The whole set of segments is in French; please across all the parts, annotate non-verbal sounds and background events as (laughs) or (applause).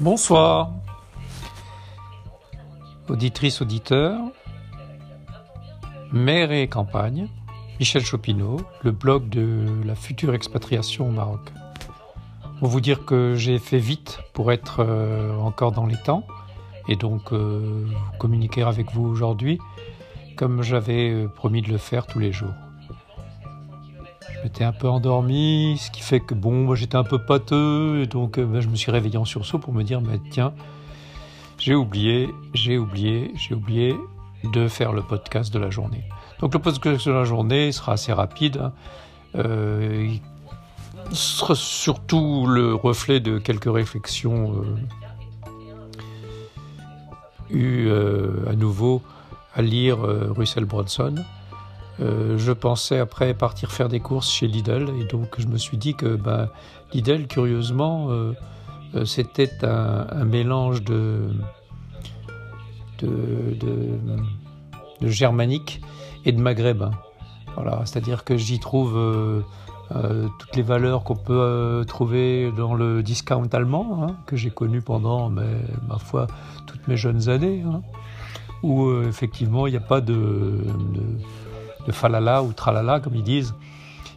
Bonsoir, auditrices, auditeurs, maire et campagne, Michel Chopineau, le blog de la future expatriation au Maroc. Pour vous dire que j'ai fait vite pour être euh, encore dans les temps et donc euh, communiquer avec vous aujourd'hui comme j'avais euh, promis de le faire tous les jours. Je m'étais un peu endormi, ce qui fait que bon, j'étais un peu pâteux, et donc euh, ben, je me suis réveillé en sursaut pour me dire, mais tiens, j'ai oublié, j'ai oublié, j'ai oublié de faire le podcast de la journée. Donc le podcast de la journée sera assez rapide. Hein. Euh, il sera surtout le reflet de quelques réflexions euh, eues à nouveau à lire Russell Bronson. Euh, je pensais après partir faire des courses chez Lidl et donc je me suis dit que ben, Lidl, curieusement, euh, euh, c'était un, mélange de, de, germanique et de maghrébin. Voilà, c'est-à-dire que j'y trouve toutes les valeurs qu'on peut trouver dans le discount allemand, hein, que j'ai connu pendant, ma foi, toutes mes jeunes années, hein, où effectivement il n'y a pas de, de falala ou tralala, comme ils disent.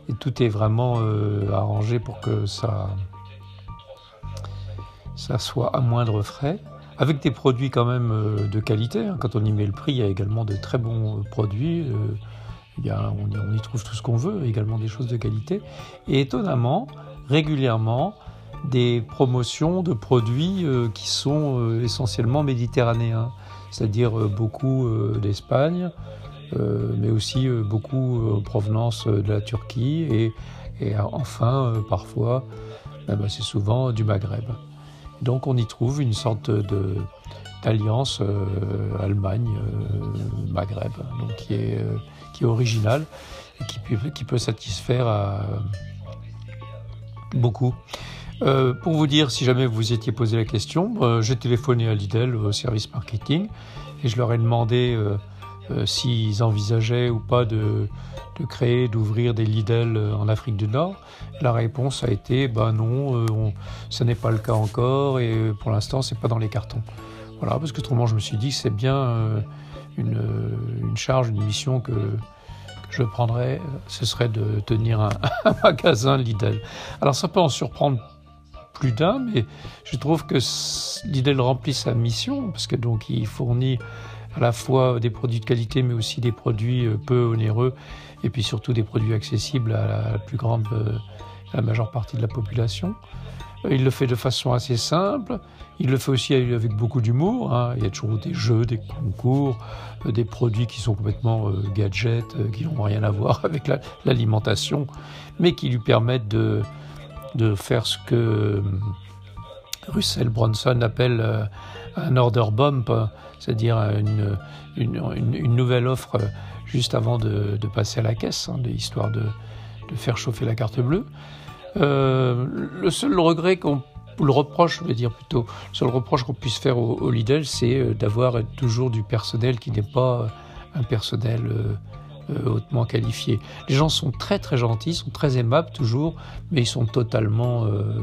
Et tout est vraiment euh, arrangé pour que ça, soit à moindre frais, avec des produits quand même euh, de qualité. Hein. Quand on y met le prix, il y a également de très bons euh, produits. On, y trouve tout ce qu'on veut, également des choses de qualité. Et étonnamment, régulièrement, des promotions de produits qui sont essentiellement méditerranéens, c'est-à-dire beaucoup d'Espagne, mais aussi euh, beaucoup en provenance de la Turquie et, enfin, euh, parfois, ben, c'est souvent du Maghreb. Donc on y trouve une sorte de d'alliance euh, Allemagne-Maghreb, euh, qui est, euh, qui est originale et qui qui peut satisfaire à beaucoup. Euh, pour vous dire, si jamais vous étiez posé la question, euh, j'ai téléphoné à Lidl au service marketing et je leur ai demandé euh, euh, s'ils envisageaient ou pas de, créer, d'ouvrir des Lidl en Afrique du Nord. La réponse a été bah non, euh, ce n'est pas le cas encore et pour l'instant c'est pas dans les cartons. Voilà, parce que autrement je me suis dit que c'est bien euh, une, charge, une mission que, que je prendrais, ce serait de tenir un, (laughs) un magasin Lidl. Alors ça peut en surprendre plus d'un, mais je trouve que Lidl remplit sa mission parce que donc il fournit à la fois des produits de qualité, mais aussi des produits euh, peu onéreux, et puis surtout des produits accessibles à la plus grande, euh, la majeure partie de la population. Euh, il le fait de façon assez simple. Il le fait aussi avec beaucoup d'humour. Hein. Il y a toujours des jeux, des concours, des produits qui sont complètement gadgets, qui n'ont rien à voir (laughs) avec l'alimentation, la, mais qui lui permettent de faire ce que Russell Bronson appelle euh, un order bump, c'est-à-dire une, une, une, nouvelle offre juste avant de, passer à la caisse, hein, histoire de, de, faire chauffer la carte bleue. Euh, le seul regret qu'on le reproche, je vais dire plutôt, le seul reproche qu'on puisse faire au, Lidl, c'est euh, d'avoir toujours du personnel qui n'est pas un personnel euh, euh, hautement qualifié. Les gens sont très très gentils, sont très aimables toujours, mais ils sont totalement, euh,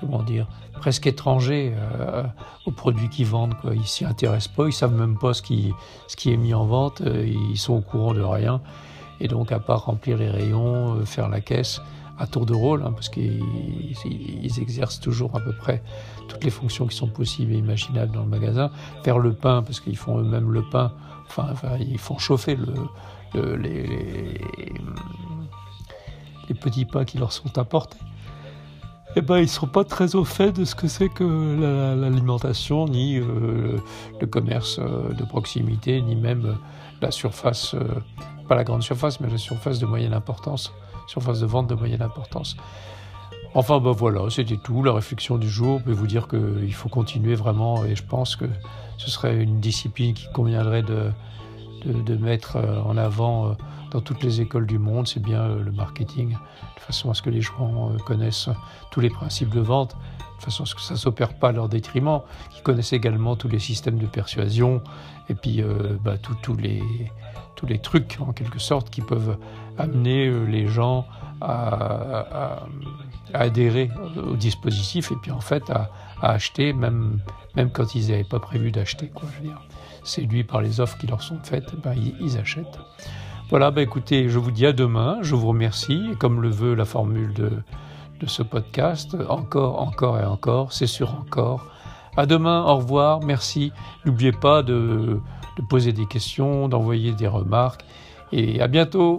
comment dire, presque étrangers euh, aux produits qu'ils vendent. Quoi. Ils s'y intéressent pas, ils savent même pas ce qui, est mis en vente, euh, ils sont au courant de rien. Et donc, à part remplir les rayons, euh, faire la caisse, à tour de rôle, hein, parce qu'ils ils exercent toujours à peu près toutes les fonctions qui sont possibles et imaginables dans le magasin. Faire le pain, parce qu'ils font eux-mêmes le pain, enfin, ils font chauffer le, le, les, les, les, petits pains qui leur sont apportés. Eh ben, ils sont pas très au fait de ce que c'est que l'alimentation, ni euh, le commerce euh, de proximité, ni même la surface, euh, pas la grande surface, mais la surface de moyenne importance, surface de vente de moyenne importance. Enfin, ben voilà, c'était tout, la réflexion du jour. Je peux vous dire qu'il faut continuer vraiment, et je pense que ce serait une discipline qui conviendrait de, de mettre en avant dans toutes les écoles du monde, c'est bien le marketing, de façon à ce que les gens connaissent tous les principes de vente, de façon à ce que ça ne s'opère pas à leur détriment, qui connaissent également tous les systèmes de persuasion, et puis euh, bah, tous les, tous les trucs, en quelque sorte, qui peuvent amener les gens à, adhérer au dispositif et puis en fait à, acheter, même, même quand ils n'avaient pas prévu d'acheter. Je veux dire. Séduits par les offres qui leur sont faites, ben, ils, achètent. Voilà, ben, écoutez, je vous dis à demain, je vous remercie, comme le veut la formule de, de ce podcast, encore, encore et encore, c'est sur encore. À demain, au revoir, merci. N'oubliez pas de poser des questions, d'envoyer des remarques, et à bientôt.